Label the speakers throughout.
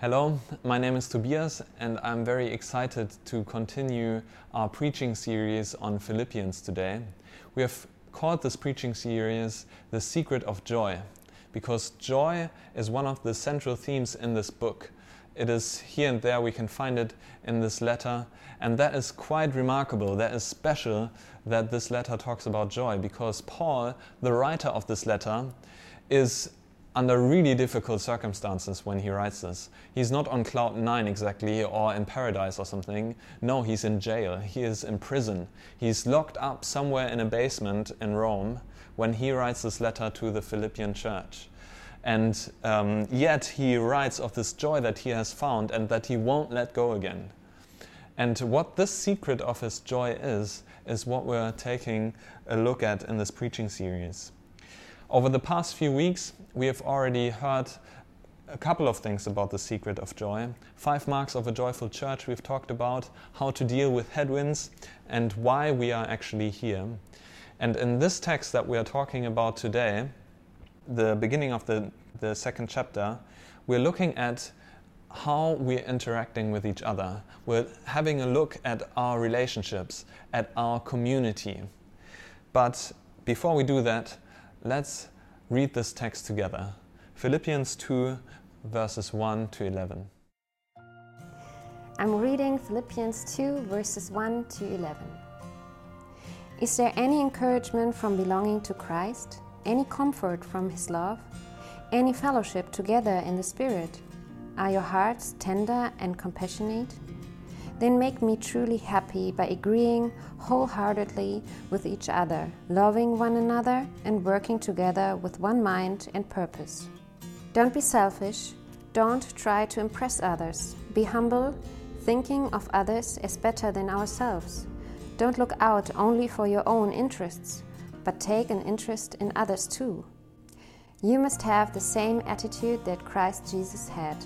Speaker 1: Hello, my name is Tobias, and I'm very excited to continue our preaching series on Philippians today. We have called this preaching series The Secret of Joy, because joy is one of the central themes in this book. It is here and there, we can find it in this letter, and that is quite remarkable. That is special that this letter talks about joy, because Paul, the writer of this letter, is under really difficult circumstances when he writes this. He's not on cloud nine exactly or in paradise or something. No, he's in jail. He is in prison. He's locked up somewhere in a basement in Rome when he writes this letter to the Philippian church. And um, yet he writes of this joy that he has found and that he won't let go again. And what this secret of his joy is, is what we're taking a look at in this preaching series. Over the past few weeks, we have already heard a couple of things about the secret of joy. Five marks of a joyful church, we've talked about how to deal with headwinds and why we are actually here. And in this text that we are talking about today, the beginning of the, the second chapter, we're looking at how we're interacting with each other. We're having a look at our relationships, at our community. But before we do that, Let's read this text together. Philippians 2, verses 1 to 11.
Speaker 2: I'm reading Philippians 2, verses 1 to 11. Is there any encouragement from belonging to Christ? Any comfort from His love? Any fellowship together in the Spirit? Are your hearts tender and compassionate? Then make me truly happy by agreeing wholeheartedly with each other, loving one another, and working together with one mind and purpose. Don't be selfish, don't try to impress others, be humble, thinking of others as better than ourselves. Don't look out only for your own interests, but take an interest in others too. You must have the same attitude that Christ Jesus had.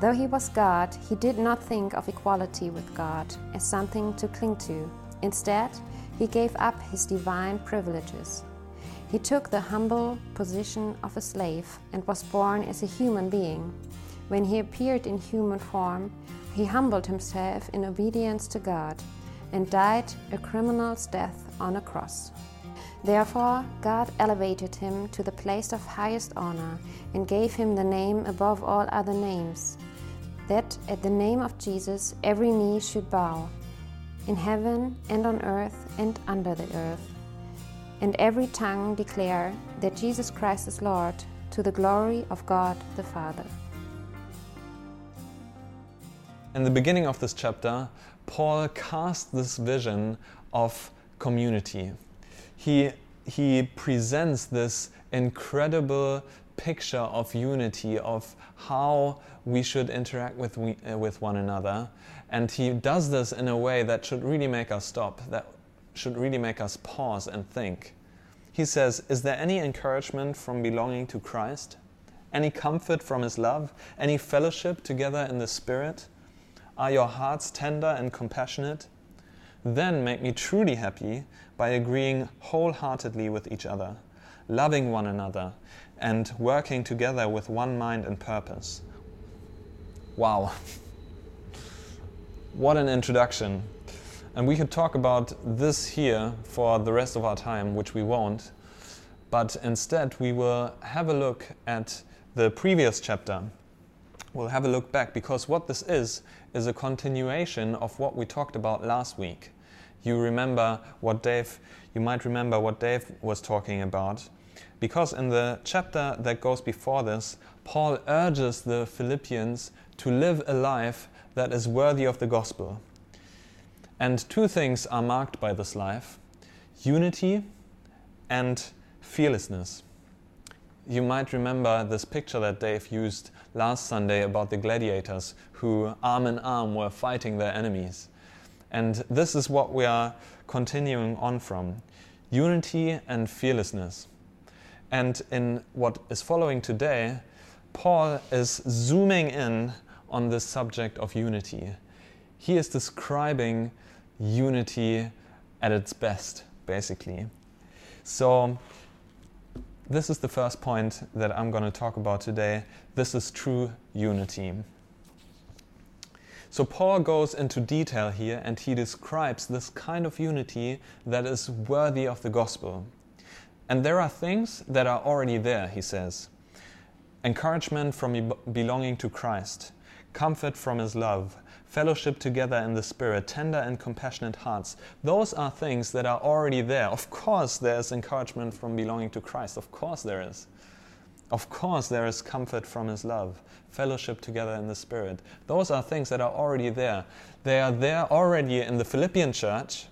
Speaker 2: Though he was God, he did not think of equality with God as something to cling to. Instead, he gave up his divine privileges. He took the humble position of a slave and was born as a human being. When he appeared in human form, he humbled himself in obedience to God and died a criminal's death on a cross. Therefore, God elevated him to the place of highest honor and gave him the name above all other names, that at the name of Jesus every knee should bow, in heaven and on earth and under the earth, and every tongue declare that Jesus Christ is Lord, to the glory of God the Father.
Speaker 1: In the beginning of this chapter, Paul cast this vision of community he, he presents this incredible picture of unity, of how we should interact with, we, uh, with one another. And he does this in a way that should really make us stop, that should really make us pause and think. He says, Is there any encouragement from belonging to Christ? Any comfort from his love? Any fellowship together in the Spirit? Are your hearts tender and compassionate? Then make me truly happy by agreeing wholeheartedly with each other, loving one another, and working together with one mind and purpose. Wow. what an introduction. And we could talk about this here for the rest of our time, which we won't. But instead, we will have a look at the previous chapter. We'll have a look back because what this is, is a continuation of what we talked about last week you remember what Dave, you might remember what Dave was talking about. Because in the chapter that goes before this, Paul urges the Philippians to live a life that is worthy of the gospel. And two things are marked by this life unity and fearlessness. You might remember this picture that Dave used last Sunday about the gladiators who, arm in arm, were fighting their enemies. And this is what we are continuing on from unity and fearlessness. And in what is following today, Paul is zooming in on the subject of unity. He is describing unity at its best, basically. So, this is the first point that I'm going to talk about today. This is true unity. So Paul goes into detail here and he describes this kind of unity that is worthy of the gospel. And there are things that are already there, he says encouragement from belonging to Christ, comfort from his love, fellowship together in the Spirit, tender and compassionate hearts. Those are things that are already there. Of course, there is encouragement from belonging to Christ. Of course, there is. Of course, there is comfort from His love, fellowship together in the Spirit. Those are things that are already there. They are there already in the Philippian church,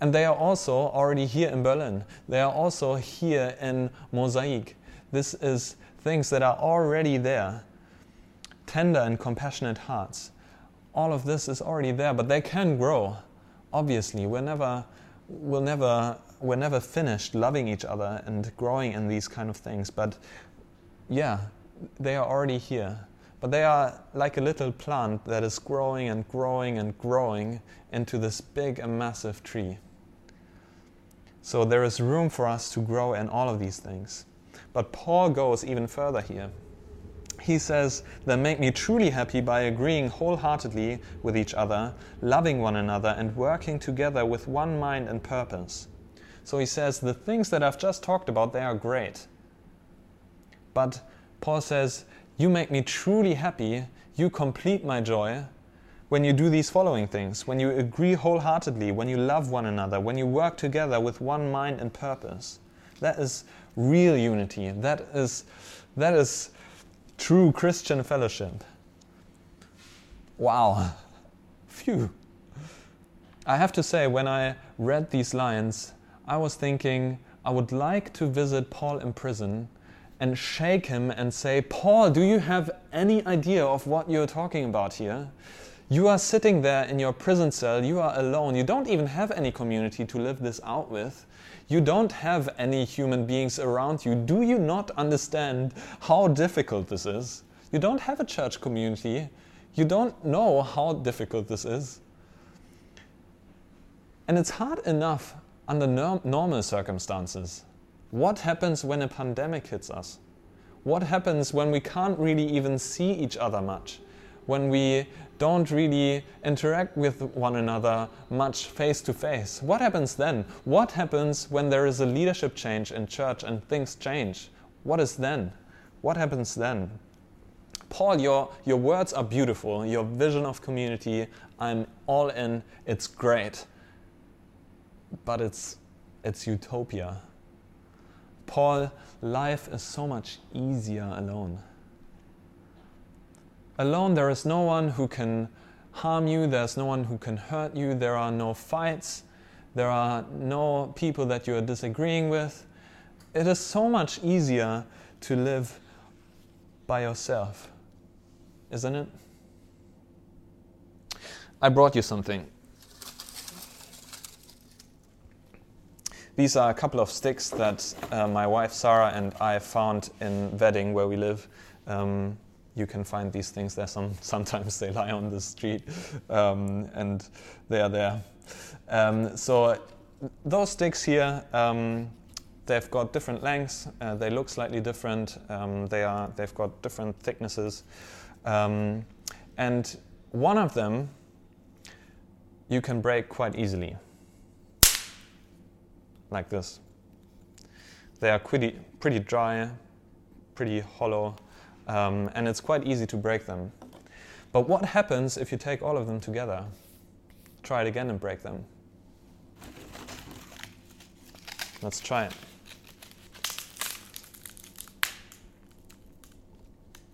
Speaker 1: and they are also already here in Berlin. They are also here in Mosaic. This is things that are already there. Tender and compassionate hearts. All of this is already there, but they can grow. Obviously, we're never, we'll never, we're never finished loving each other and growing in these kind of things. But yeah, they are already here. But they are like a little plant that is growing and growing and growing into this big and massive tree. So there is room for us to grow in all of these things. But Paul goes even further here. He says, They make me truly happy by agreeing wholeheartedly with each other, loving one another, and working together with one mind and purpose. So he says, The things that I've just talked about, they are great. But Paul says, You make me truly happy, you complete my joy when you do these following things when you agree wholeheartedly, when you love one another, when you work together with one mind and purpose. That is real unity. That is, that is true Christian fellowship. Wow. Phew. I have to say, when I read these lines, I was thinking I would like to visit Paul in prison and shake him and say, Paul, do you have any idea of what you're talking about here? You are sitting there in your prison cell, you are alone, you don't even have any community to live this out with. You don't have any human beings around you. Do you not understand how difficult this is? You don't have a church community. You don't know how difficult this is. And it's hard enough under normal circumstances. What happens when a pandemic hits us? What happens when we can't really even see each other much? When we don't really interact with one another much face to face? What happens then? What happens when there is a leadership change in church and things change? What is then? What happens then? Paul, your, your words are beautiful. Your vision of community, I'm all in. It's great. But it's, it's utopia. Paul, life is so much easier alone. Alone, there is no one who can harm you, there's no one who can hurt you, there are no fights, there are no people that you are disagreeing with. It is so much easier to live by yourself, isn't it? I brought you something. These are a couple of sticks that uh, my wife Sarah and I found in Wedding, where we live. Um, you can find these things there. Some, sometimes they lie on the street um, and they are there. Um, so those sticks here, um, they've got different lengths. Uh, they look slightly different. Um, they are, they've got different thicknesses. Um, and one of them you can break quite easily like this. They are pretty, pretty dry, pretty hollow, um, and it's quite easy to break them. But what happens if you take all of them together? Try it again and break them. Let's try it.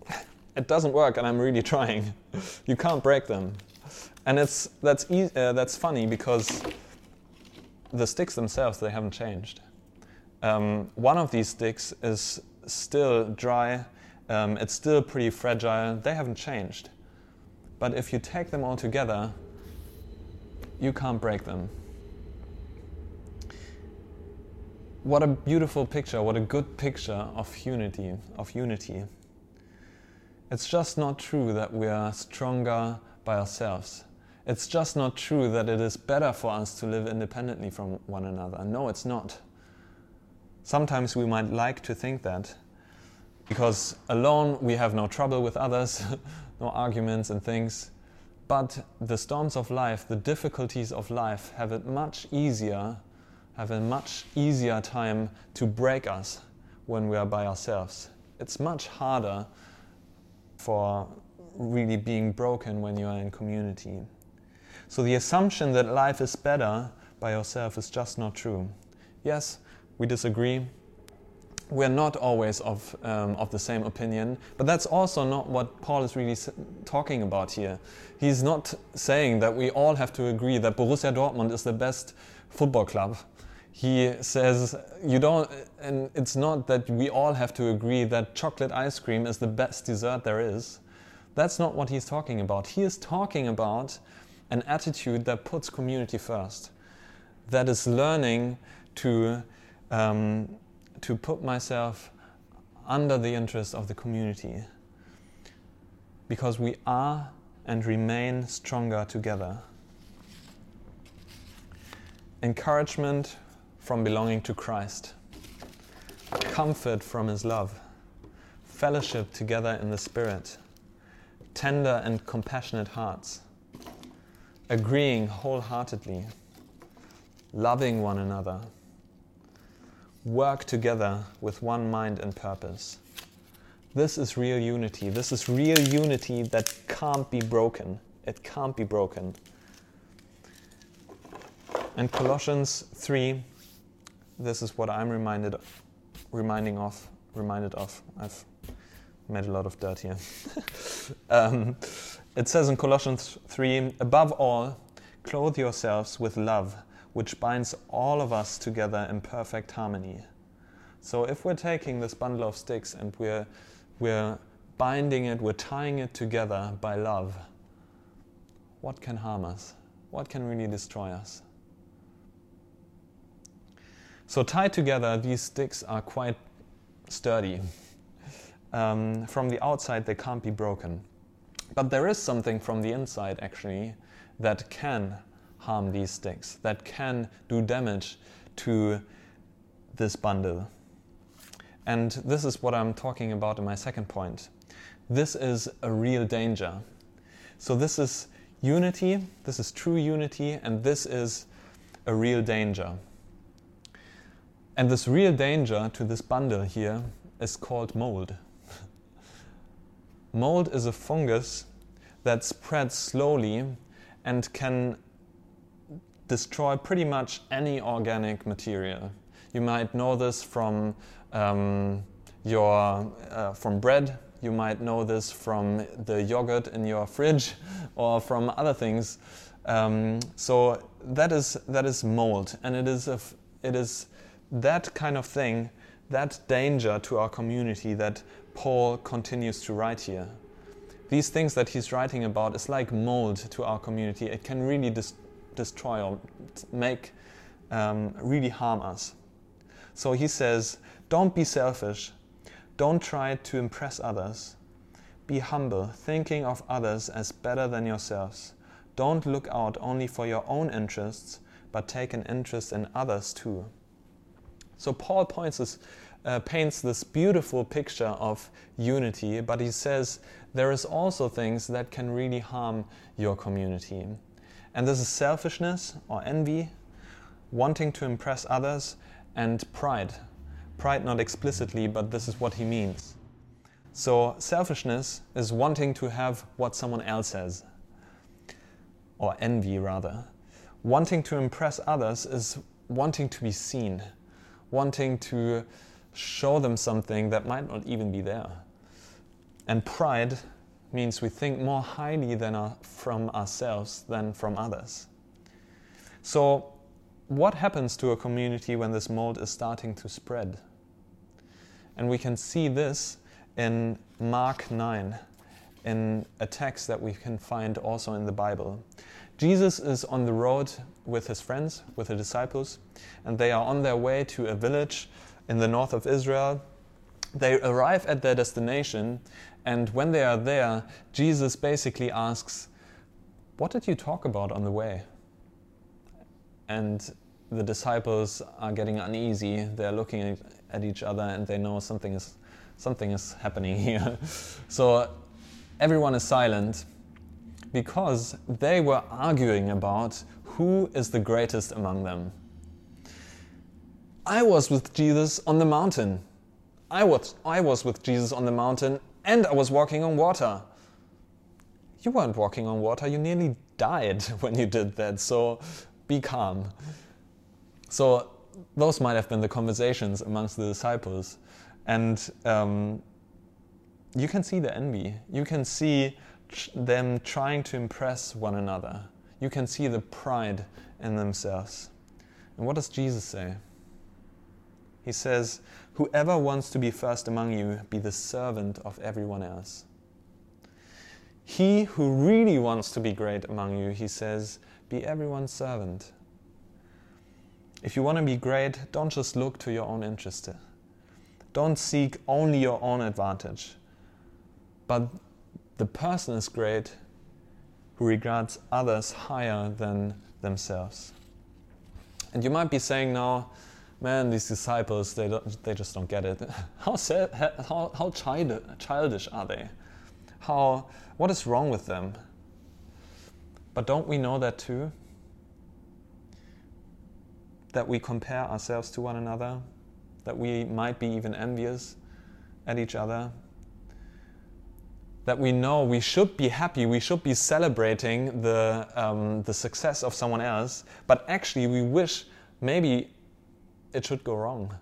Speaker 1: It doesn't work, and I'm really trying. you can't break them, and it's that's e- uh, that's funny because the sticks themselves, they haven't changed. Um, one of these sticks is still dry, um, it's still pretty fragile, they haven't changed. But if you take them all together, you can't break them. What a beautiful picture, what a good picture of unity, of unity. It's just not true that we are stronger by ourselves. It's just not true that it is better for us to live independently from one another. No, it's not. Sometimes we might like to think that because alone we have no trouble with others, no arguments and things. But the storms of life, the difficulties of life, have it much easier, have a much easier time to break us when we are by ourselves. It's much harder for really being broken when you are in community. So the assumption that life is better by yourself is just not true. Yes, we disagree. We're not always of, um, of the same opinion, but that's also not what Paul is really talking about here. He's not saying that we all have to agree that Borussia Dortmund is the best football club. He says you don't, and it's not that we all have to agree that chocolate ice cream is the best dessert there is. That's not what he's talking about. He is talking about an attitude that puts community first, that is learning to, um, to put myself under the interest of the community. Because we are and remain stronger together. Encouragement from belonging to Christ, comfort from His love, fellowship together in the Spirit, tender and compassionate hearts agreeing wholeheartedly, loving one another, work together with one mind and purpose. This is real unity. This is real unity that can't be broken. It can't be broken. And Colossians 3, this is what I'm reminded of, reminding of reminded of. I've made a lot of dirt here. um, it says in Colossians 3 Above all, clothe yourselves with love, which binds all of us together in perfect harmony. So if we're taking this bundle of sticks and we're, we're binding it, we're tying it together by love, what can harm us? What can really destroy us? So, tied together, these sticks are quite sturdy. Um, from the outside, they can't be broken. But there is something from the inside actually that can harm these sticks, that can do damage to this bundle. And this is what I'm talking about in my second point. This is a real danger. So, this is unity, this is true unity, and this is a real danger. And this real danger to this bundle here is called mold. Mold is a fungus that spreads slowly and can destroy pretty much any organic material. You might know this from um, your uh, from bread. You might know this from the yogurt in your fridge, or from other things. Um, so that is that is mold, and it is a, it is that kind of thing, that danger to our community that Paul continues to write here. These things that he's writing about is like mold to our community. It can really dis- destroy or make um, really harm us. So he says, don't be selfish. Don't try to impress others. Be humble, thinking of others as better than yourselves. Don't look out only for your own interests, but take an interest in others too. So Paul points this uh, paints this beautiful picture of unity, but he says there is also things that can really harm your community. And this is selfishness or envy, wanting to impress others, and pride. Pride, not explicitly, but this is what he means. So, selfishness is wanting to have what someone else has, or envy rather. Wanting to impress others is wanting to be seen, wanting to show them something that might not even be there. And pride means we think more highly than our, from ourselves than from others. So, what happens to a community when this mold is starting to spread? And we can see this in Mark 9, in a text that we can find also in the Bible. Jesus is on the road with his friends, with the disciples, and they are on their way to a village in the north of Israel. They arrive at their destination, and when they are there, Jesus basically asks, What did you talk about on the way? And the disciples are getting uneasy. They're looking at each other and they know something is, something is happening here. so everyone is silent. because they were arguing about who is the greatest among them. I was with Jesus on the mountain. I was, I was with Jesus on the mountain and I was walking on water. You weren't walking on water, you nearly died when you did that, so be calm. So, those might have been the conversations amongst the disciples. And um, you can see the envy. You can see them trying to impress one another. You can see the pride in themselves. And what does Jesus say? He says, Whoever wants to be first among you, be the servant of everyone else. He who really wants to be great among you, he says, be everyone's servant. If you want to be great, don't just look to your own interest. Don't seek only your own advantage. But the person is great who regards others higher than themselves. And you might be saying now, man, these disciples, they, don't, they just don't get it. How, sad, how, how child, childish are they? How, what is wrong with them? But don't we know that too? That we compare ourselves to one another, that we might be even envious at each other, that we know we should be happy, we should be celebrating the, um, the success of someone else, but actually we wish maybe it should go wrong.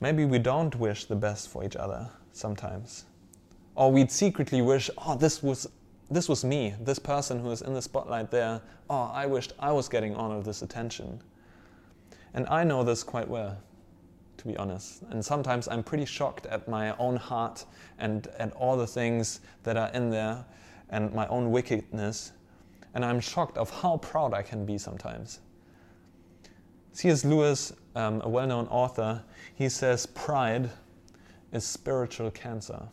Speaker 1: Maybe we don't wish the best for each other sometimes. Or we'd secretly wish, oh, this was, this was me, this person who is in the spotlight there. Oh, I wished I was getting all of this attention. And I know this quite well to be honest. And sometimes I'm pretty shocked at my own heart and at all the things that are in there and my own wickedness. And I'm shocked of how proud I can be sometimes. C.S. Lewis, um, a well known author, he says pride is spiritual cancer.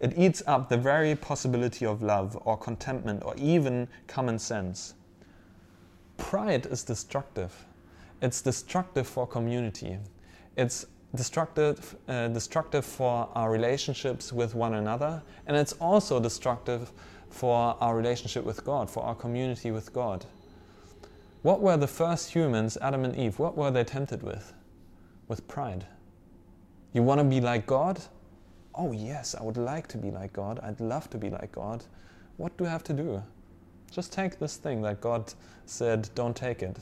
Speaker 1: It eats up the very possibility of love or contentment or even common sense. Pride is destructive. It's destructive for community. It's destructive, uh, destructive for our relationships with one another, and it's also destructive for our relationship with God, for our community with God. What were the first humans, Adam and Eve, what were they tempted with? With pride. You want to be like God? Oh, yes, I would like to be like God. I'd love to be like God. What do I have to do? Just take this thing that God said, don't take it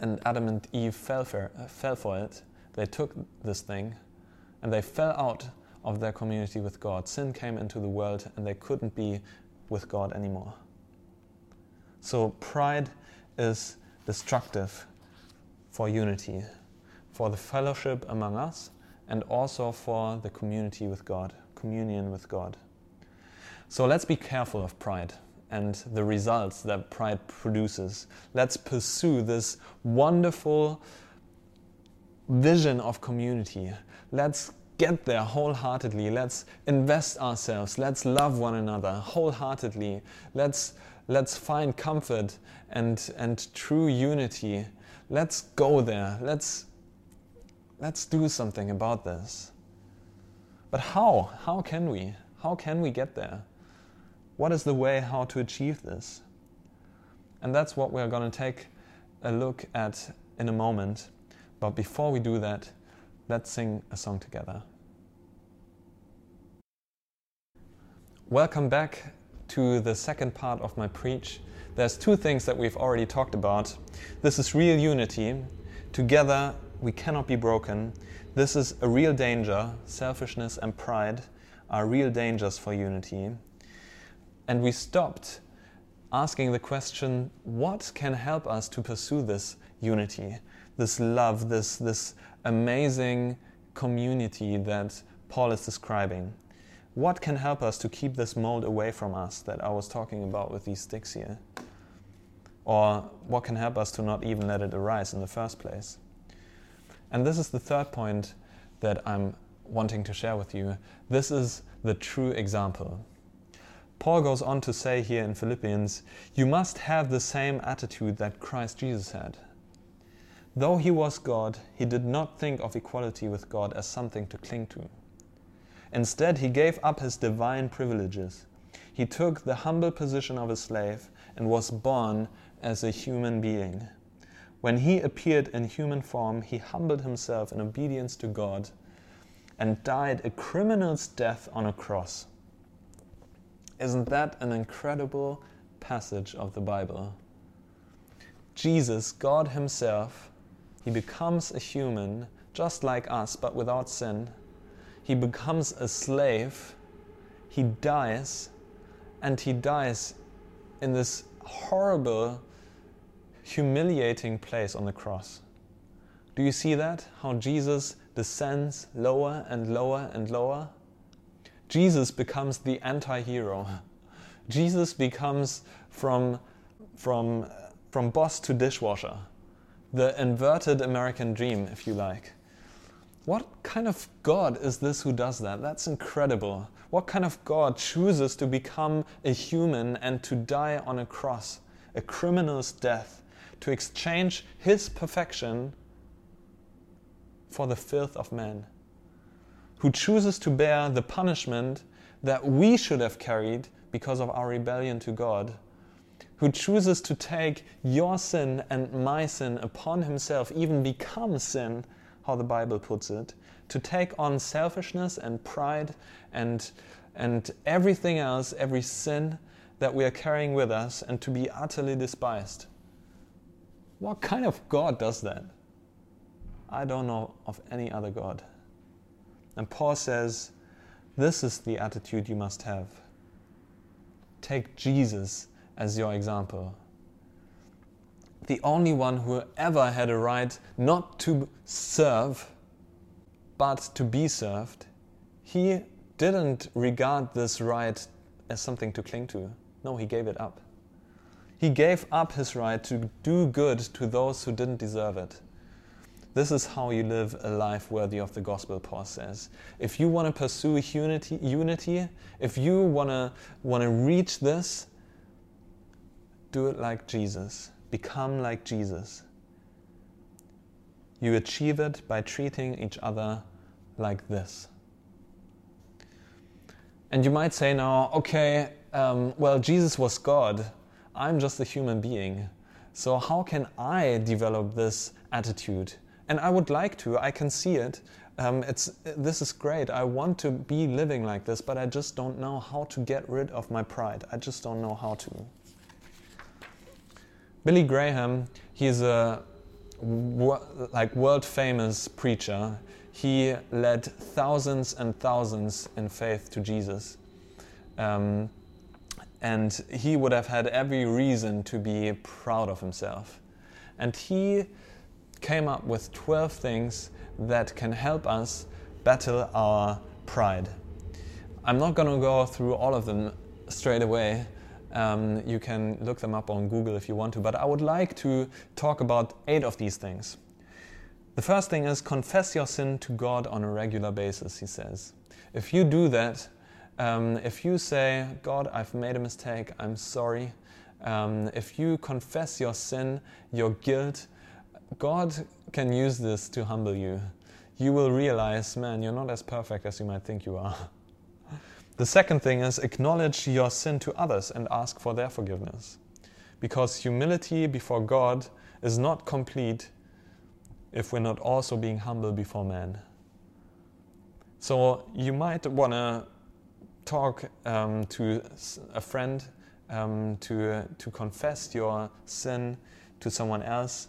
Speaker 1: and Adam and Eve fell for, uh, fell for it. They took this thing and they fell out of their community with God. Sin came into the world and they couldn't be with God anymore. So, pride is destructive for unity, for the fellowship among us, and also for the community with God, communion with God. So, let's be careful of pride and the results that pride produces. Let's pursue this wonderful vision of community. Let's get there wholeheartedly. Let's invest ourselves. Let's love one another wholeheartedly. Let's, let's find comfort and, and true unity. Let's go there. Let's, let's do something about this. But how? How can we? How can we get there? What is the way how to achieve this? And that's what we're going to take a look at in a moment. But before we do that, let's sing a song together. Welcome back to the second part of my preach. There's two things that we've already talked about. This is real unity. Together, we cannot be broken. This is a real danger. Selfishness and pride are real dangers for unity. And we stopped asking the question what can help us to pursue this unity, this love, this, this amazing community that Paul is describing? What can help us to keep this mold away from us that I was talking about with these sticks here? Or what can help us to not even let it arise in the first place? And this is the third point that I'm wanting to share with you. This is the true example. Paul goes on to say here in Philippians, You must have the same attitude that Christ Jesus had. Though he was God, he did not think of equality with God as something to cling to. Instead, he gave up his divine privileges. He took the humble position of a slave and was born as a human being. When he appeared in human form, he humbled himself in obedience to God and died a criminal's death on a cross. Isn't that an incredible passage of the Bible? Jesus, God Himself, He becomes a human just like us, but without sin. He becomes a slave. He dies, and He dies in this horrible, humiliating place on the cross. Do you see that? How Jesus descends lower and lower and lower? Jesus becomes the anti hero. Jesus becomes from, from, from boss to dishwasher, the inverted American dream, if you like. What kind of God is this who does that? That's incredible. What kind of God chooses to become a human and to die on a cross, a criminal's death, to exchange his perfection for the filth of man? Who chooses to bear the punishment that we should have carried because of our rebellion to God? Who chooses to take your sin and my sin upon himself, even become sin? How the Bible puts it, to take on selfishness and pride and, and everything else, every sin that we are carrying with us, and to be utterly despised. What kind of God does that? I don't know of any other God. And Paul says, This is the attitude you must have. Take Jesus as your example the only one who ever had a right not to serve, but to be served, he didn't regard this right as something to cling to. No, he gave it up. He gave up his right to do good to those who didn't deserve it. This is how you live a life worthy of the gospel, Paul says. If you want to pursue unity, unity if you want to, want to reach this, do it like Jesus. Become like Jesus. You achieve it by treating each other like this. And you might say now, okay, um, well, Jesus was God. I'm just a human being. So, how can I develop this attitude? And I would like to, I can see it. Um, it's, this is great. I want to be living like this, but I just don't know how to get rid of my pride. I just don't know how to. Billy Graham, he's a like world famous preacher. He led thousands and thousands in faith to Jesus. Um, and he would have had every reason to be proud of himself. And he came up with 12 things that can help us battle our pride. I'm not going to go through all of them straight away, um, you can look them up on Google if you want to, but I would like to talk about eight of these things. The first thing is confess your sin to God on a regular basis, he says. If you do that, um, if you say, God, I've made a mistake, I'm sorry, um, if you confess your sin, your guilt, God can use this to humble you. You will realize, man, you're not as perfect as you might think you are. The second thing is acknowledge your sin to others and ask for their forgiveness. Because humility before God is not complete if we're not also being humble before man. So you might want to talk um, to a friend um, to, uh, to confess your sin to someone else,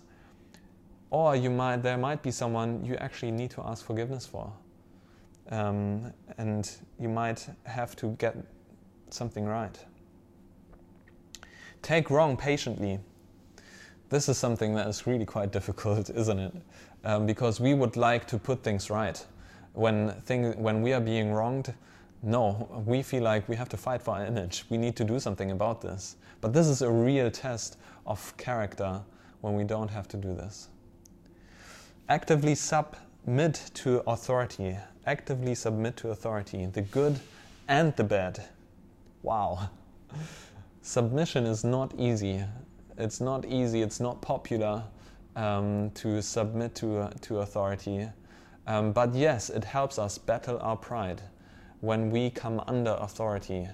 Speaker 1: or you might, there might be someone you actually need to ask forgiveness for. Um, and you might have to get something right. Take wrong patiently. This is something that is really quite difficult, isn't it? Um, because we would like to put things right. When, thing, when we are being wronged, no, we feel like we have to fight for our image. We need to do something about this. But this is a real test of character when we don't have to do this. Actively submit to authority actively submit to authority, the good and the bad. Wow. Submission is not easy. It's not easy, it's not popular um, to submit to, uh, to authority. Um, but yes, it helps us battle our pride when we come under authority.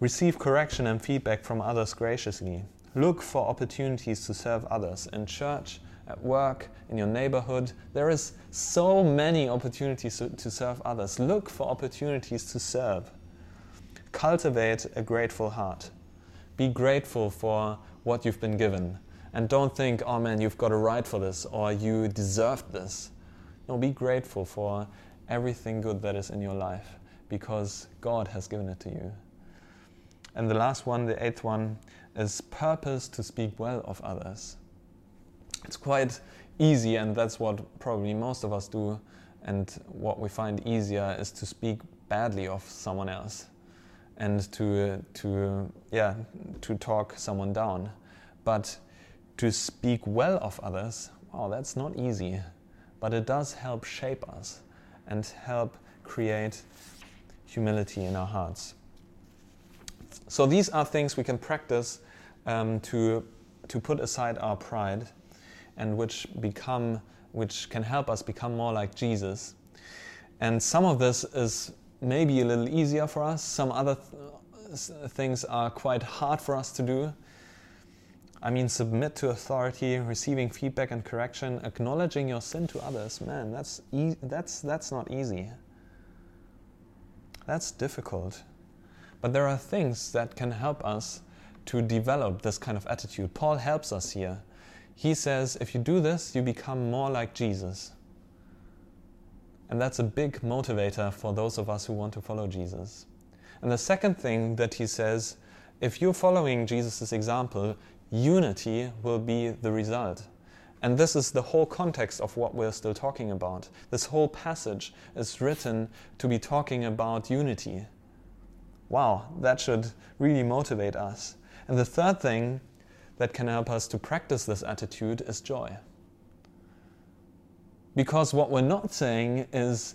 Speaker 1: Receive correction and feedback from others graciously. Look for opportunities to serve others in church, at work, in your neighborhood. There is so many opportunities to, to serve others. Look for opportunities to serve. Cultivate a grateful heart. Be grateful for what you've been given. And don't think, oh man, you've got a right for this or you deserved this. No, be grateful for everything good that is in your life because God has given it to you. And the last one, the eighth one, is purpose to speak well of others. It's quite easy, and that's what probably most of us do. And what we find easier is to speak badly of someone else and to, to, yeah, to talk someone down. But to speak well of others, wow, that's not easy. But it does help shape us and help create humility in our hearts. So these are things we can practice um, to, to put aside our pride and which become which can help us become more like Jesus. And some of this is maybe a little easier for us. Some other th- things are quite hard for us to do. I mean, submit to authority, receiving feedback and correction, acknowledging your sin to others. Man, that's e- that's that's not easy. That's difficult. But there are things that can help us to develop this kind of attitude. Paul helps us here. He says, if you do this, you become more like Jesus. And that's a big motivator for those of us who want to follow Jesus. And the second thing that he says, if you're following Jesus' example, unity will be the result. And this is the whole context of what we're still talking about. This whole passage is written to be talking about unity. Wow, that should really motivate us. And the third thing that can help us to practice this attitude is joy. Because what we're not saying is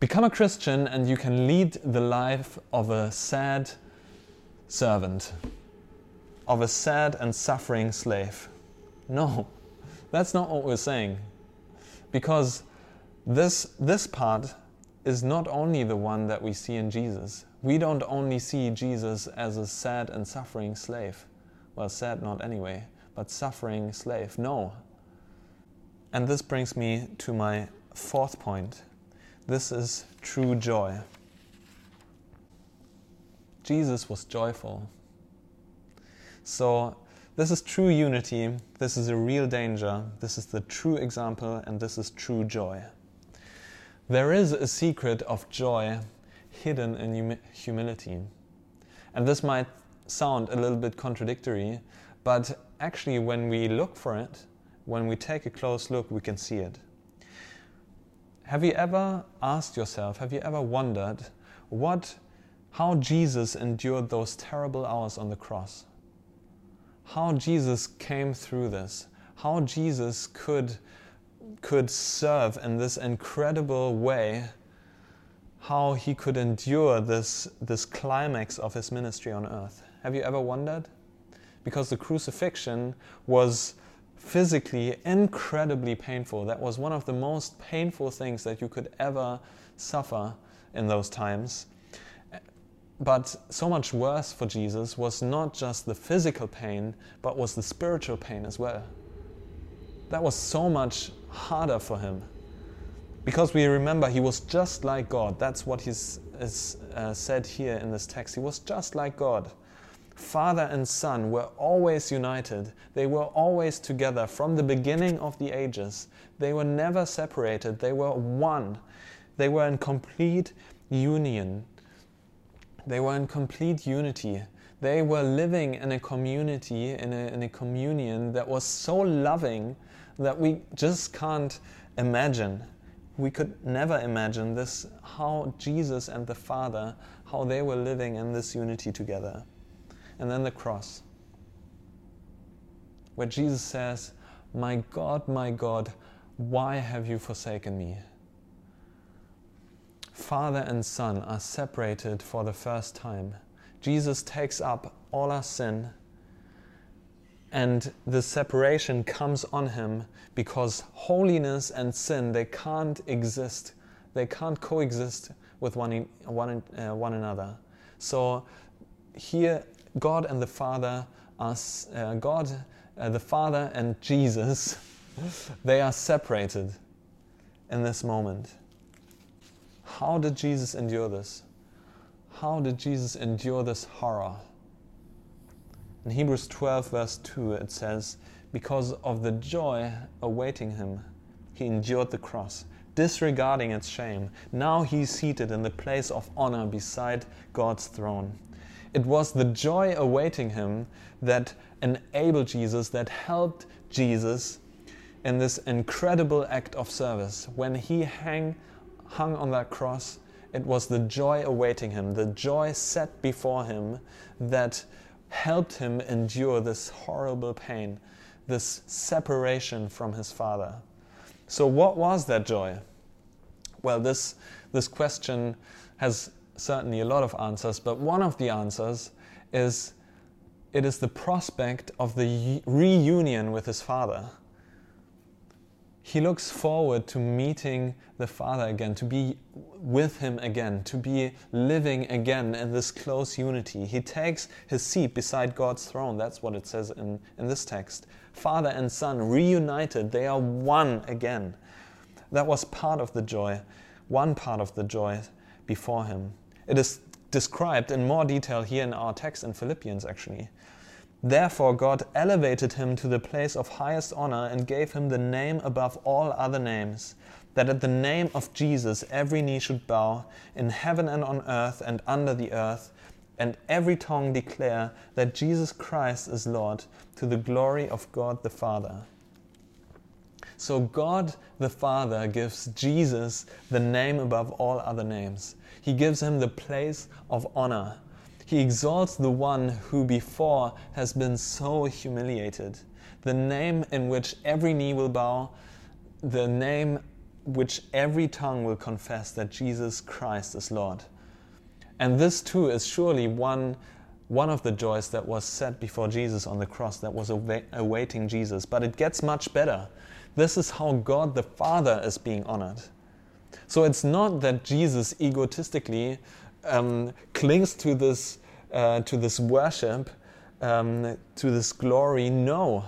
Speaker 1: become a Christian and you can lead the life of a sad servant, of a sad and suffering slave. No, that's not what we're saying. Because this, this part is not only the one that we see in Jesus. We don't only see Jesus as a sad and suffering slave. Well, sad not anyway, but suffering slave. No. And this brings me to my fourth point. This is true joy. Jesus was joyful. So, this is true unity, this is a real danger, this is the true example, and this is true joy. There is a secret of joy hidden in hum- humility. And this might sound a little bit contradictory, but actually, when we look for it, when we take a close look, we can see it. Have you ever asked yourself, have you ever wondered what, how Jesus endured those terrible hours on the cross? How Jesus came through this? How Jesus could, could serve in this incredible way how he could endure this, this climax of his ministry on earth. Have you ever wondered? Because the crucifixion was physically incredibly painful. That was one of the most painful things that you could ever suffer in those times. But so much worse for Jesus was not just the physical pain, but was the spiritual pain as well. That was so much harder for him. Because we remember he was just like God. That's what is uh, said here in this text. He was just like God. Father and Son were always united. They were always together from the beginning of the ages. They were never separated. They were one. They were in complete union. They were in complete unity. They were living in a community, in a, in a communion that was so loving that we just can't imagine we could never imagine this how Jesus and the Father, how they were living in this unity together. And then the cross, where Jesus says, My God, my God, why have you forsaken me? Father and Son are separated for the first time. Jesus takes up all our sin and the separation comes on him because holiness and sin they can't exist they can't coexist with one, one, uh, one another so here, God and the Father are uh, God, uh, the Father and Jesus, they are separated in this moment. How did Jesus endure this? How did Jesus endure this horror? In Hebrews 12, verse 2, it says, Because of the joy awaiting him, he endured the cross, disregarding its shame. Now he's seated in the place of honor beside God's throne. It was the joy awaiting him that enabled Jesus, that helped Jesus in this incredible act of service. When he hang, hung on that cross, it was the joy awaiting him, the joy set before him that helped him endure this horrible pain, this separation from his Father. So, what was that joy? Well, this, this question has certainly a lot of answers, but one of the answers is it is the prospect of the reunion with his Father he looks forward to meeting the Father again, to be with him again, to be living again in this close unity. He takes his seat beside God's throne. That's what it says in, in this text. Father and Son reunited, they are one again. That was part of the joy, one part of the joy before him. It is described in more detail here in our text in Philippians, actually. Therefore, God elevated him to the place of highest honor and gave him the name above all other names, that at the name of Jesus every knee should bow, in heaven and on earth and under the earth, and every tongue declare that Jesus Christ is Lord, to the glory of God the Father. So, God the Father gives Jesus the name above all other names. He gives him the place of honor. He exalts the one who before has been so humiliated, the name in which every knee will bow, the name which every tongue will confess that Jesus Christ is Lord. And this too is surely one, one of the joys that was set before Jesus on the cross, that was awaiting Jesus. But it gets much better. This is how God the Father is being honored. So it's not that Jesus egotistically um, clings to this, uh, to this worship, um, to this glory. No.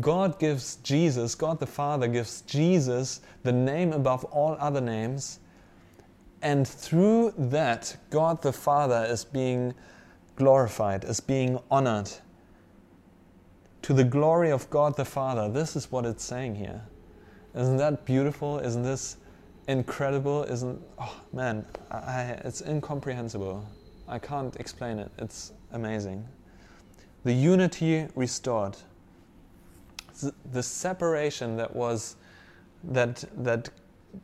Speaker 1: God gives Jesus, God the Father gives Jesus the name above all other names. And through that, God the Father is being glorified, is being honored. To the glory of God the Father. This is what it's saying here. Isn't that beautiful? Isn't this incredible, isn't? Oh man, I, it's incomprehensible. I can't explain it. It's amazing. The unity restored. The separation that was that that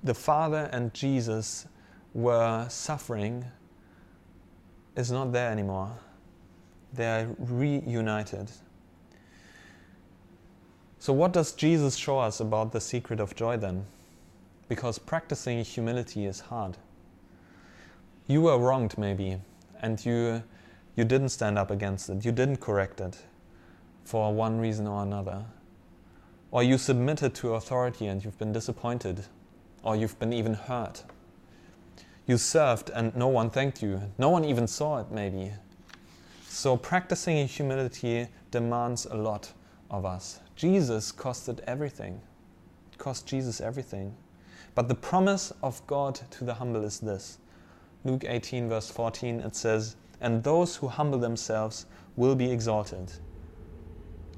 Speaker 1: the Father and Jesus were suffering is not there anymore. They are reunited. So, what does Jesus show us about the secret of joy then? Because practicing humility is hard. You were wronged, maybe, and you, you didn't stand up against it, you didn't correct it for one reason or another. Or you submitted to authority and you've been disappointed, or you've been even hurt. You served and no one thanked you, no one even saw it, maybe. So, practicing humility demands a lot of us. Jesus costed everything. It cost Jesus everything. But the promise of God to the humble is this Luke 18, verse 14, it says, And those who humble themselves will be exalted.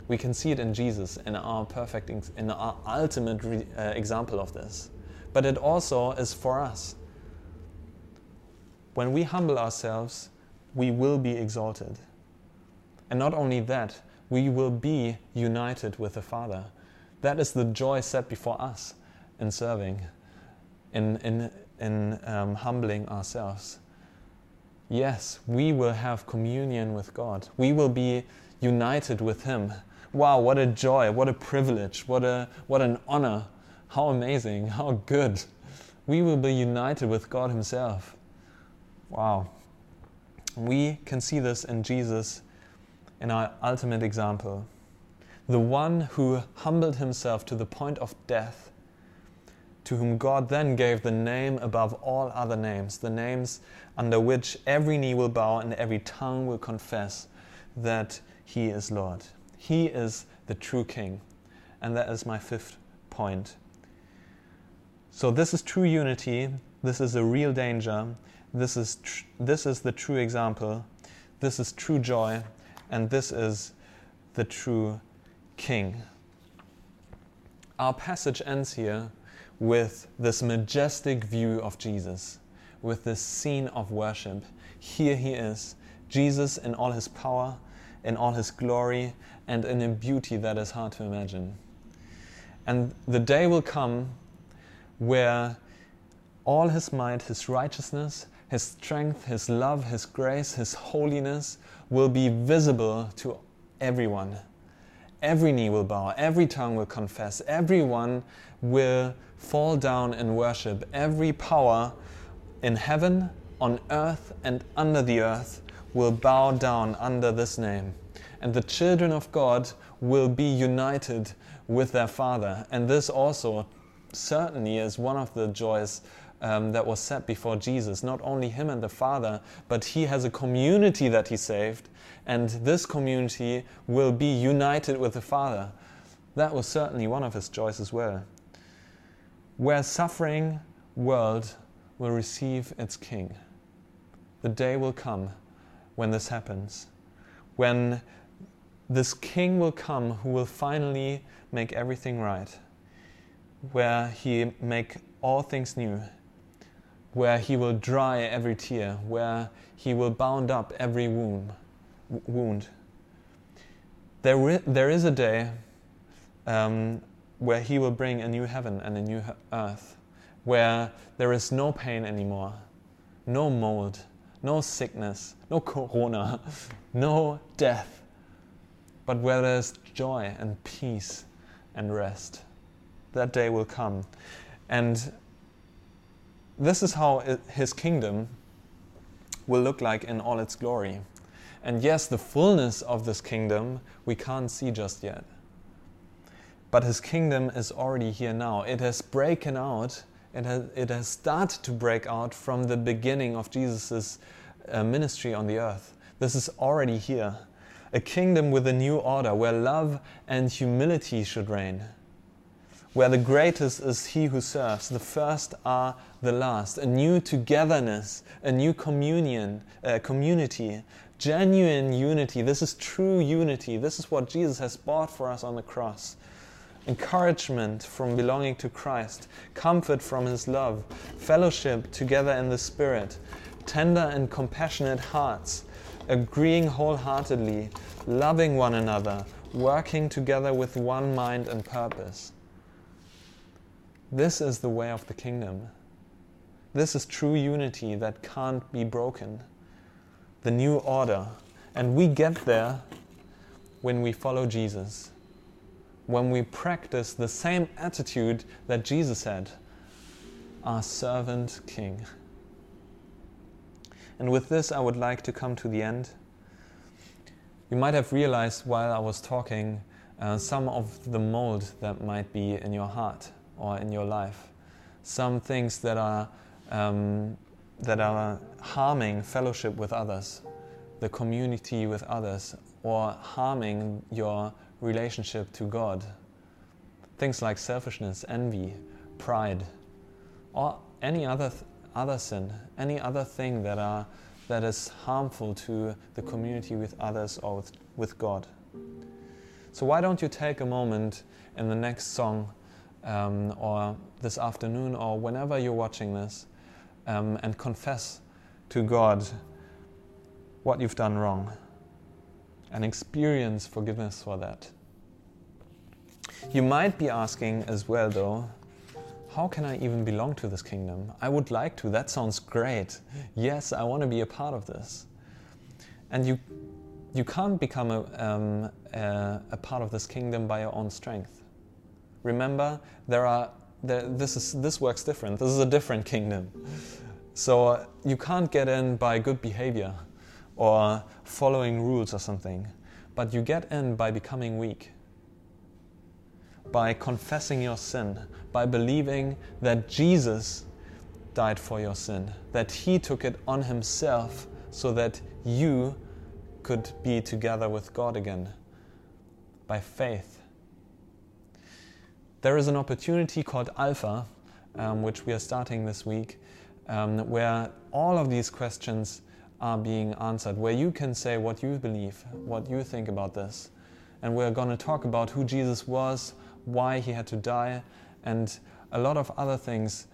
Speaker 1: We can see it in Jesus, in our perfect, in our ultimate re, uh, example of this. But it also is for us. When we humble ourselves, we will be exalted. And not only that, we will be united with the Father. That is the joy set before us in serving in, in, in um, humbling ourselves. Yes, we will have communion with God. We will be united with Him. Wow, what a joy, what a privilege, what, a, what an honor. How amazing, how good. We will be united with God Himself. Wow. We can see this in Jesus in our ultimate example. The one who humbled himself to the point of death to whom God then gave the name above all other names, the names under which every knee will bow and every tongue will confess that He is Lord. He is the true King. And that is my fifth point. So, this is true unity. This is a real danger. This is, tr- this is the true example. This is true joy. And this is the true King. Our passage ends here with this majestic view of Jesus, with this scene of worship. Here he is, Jesus in all his power, in all his glory, and in a beauty that is hard to imagine. And the day will come where all his might, his righteousness, his strength, his love, his grace, his holiness will be visible to everyone. Every knee will bow, every tongue will confess, everyone will fall down and worship. Every power in heaven, on earth, and under the earth will bow down under this name. And the children of God will be united with their Father. And this also certainly is one of the joys um, that was set before Jesus. Not only him and the Father, but he has a community that he saved, and this community will be united with the Father. That was certainly one of his joys as well where suffering world will receive its king. The day will come when this happens, when this king will come who will finally make everything right, where he make all things new, where he will dry every tear, where he will bound up every wound. Wound. There, there is a day um, where He will bring a new heaven and a new earth, where there is no pain anymore, no mold, no sickness, no corona, no death, but where there's joy and peace and rest. That day will come. And this is how His kingdom will look like in all its glory. And yes, the fullness of this kingdom we can't see just yet but his kingdom is already here now. It has broken out, it has, it has started to break out from the beginning of Jesus' uh, ministry on the earth. This is already here. A kingdom with a new order where love and humility should reign. Where the greatest is he who serves, the first are the last. A new togetherness, a new communion, uh, community, genuine unity. This is true unity. This is what Jesus has bought for us on the cross encouragement from belonging to Christ, comfort from His love, fellowship together in the Spirit, tender and compassionate hearts, agreeing wholeheartedly, loving one another, working together with one mind and purpose. This is the way of the kingdom. This is true unity that can't be broken. The new order. And we get there when we follow Jesus when we practice the same attitude that Jesus had our servant king. And with this, I would like to come to the end. You might have realized while I was talking uh, some of the mold that might be in your heart or in your life, some things that are, um, that are harming fellowship with others, the community with others, or harming your relationship to God. Things like selfishness, envy, pride, or any other, th- other sin, any other thing that, are, that is harmful to the community with others or with, with God. So, why don't you take a moment in the next song um, or this afternoon or whenever you're watching this um, and confess to God what you've done wrong? and experience forgiveness for that. You might be asking as well, though, how can I even belong to this kingdom? I would like to. That sounds great. Yes, I want to be a part of this. And you, you can't become a, um, a, a part of this kingdom by your own strength. Remember, there are this is this works different. This is a different kingdom. So uh, you can't get in by good behavior or following rules or something, but you get in by becoming weak by confessing your sin, by believing that Jesus died for your sin, that He took it on Himself so that you could be together with God again by faith. There is an opportunity called Alpha, um, which we are starting this week, um, where all of these questions are being answered, where you can say what you believe, what you think about this. And we're going to talk about who Jesus was, why he had to die, and a lot of other things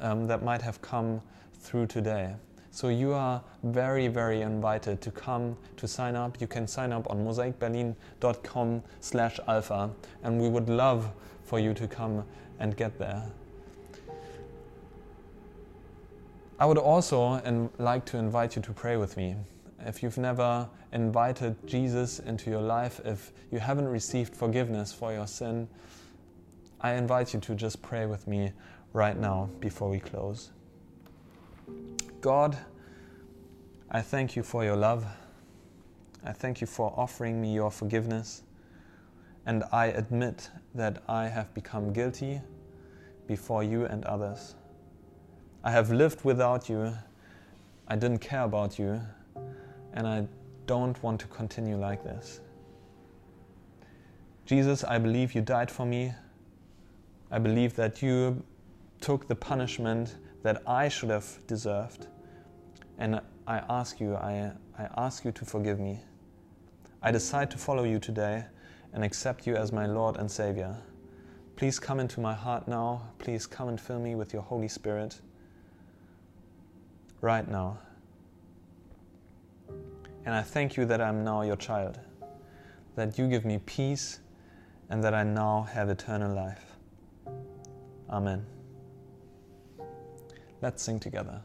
Speaker 1: um, that might have come through today. So you are very, very invited to come to sign up. You can sign up on mosaicberlin.com slash alpha, and we would love for you to come and get there. I would also in, like to invite you to pray with me. If you've never invited Jesus into your life, if you haven't received forgiveness for your sin, I invite you to just pray with me right now before we close. God, I thank you for your love. I thank you for offering me your forgiveness. And I admit that I have become guilty before you and others. I have lived without you. I didn't care about you. And I don't want to continue like this. Jesus, I believe you died for me. I believe that you took the punishment that I should have deserved. And I ask you, I, I ask you to forgive me. I decide to follow you today and accept you as my Lord and Savior. Please come into my heart now. Please come and fill me with your Holy Spirit right now. And I thank you that I'm now your child, that you give me peace, and that I now have eternal life. Amen. Let's sing together.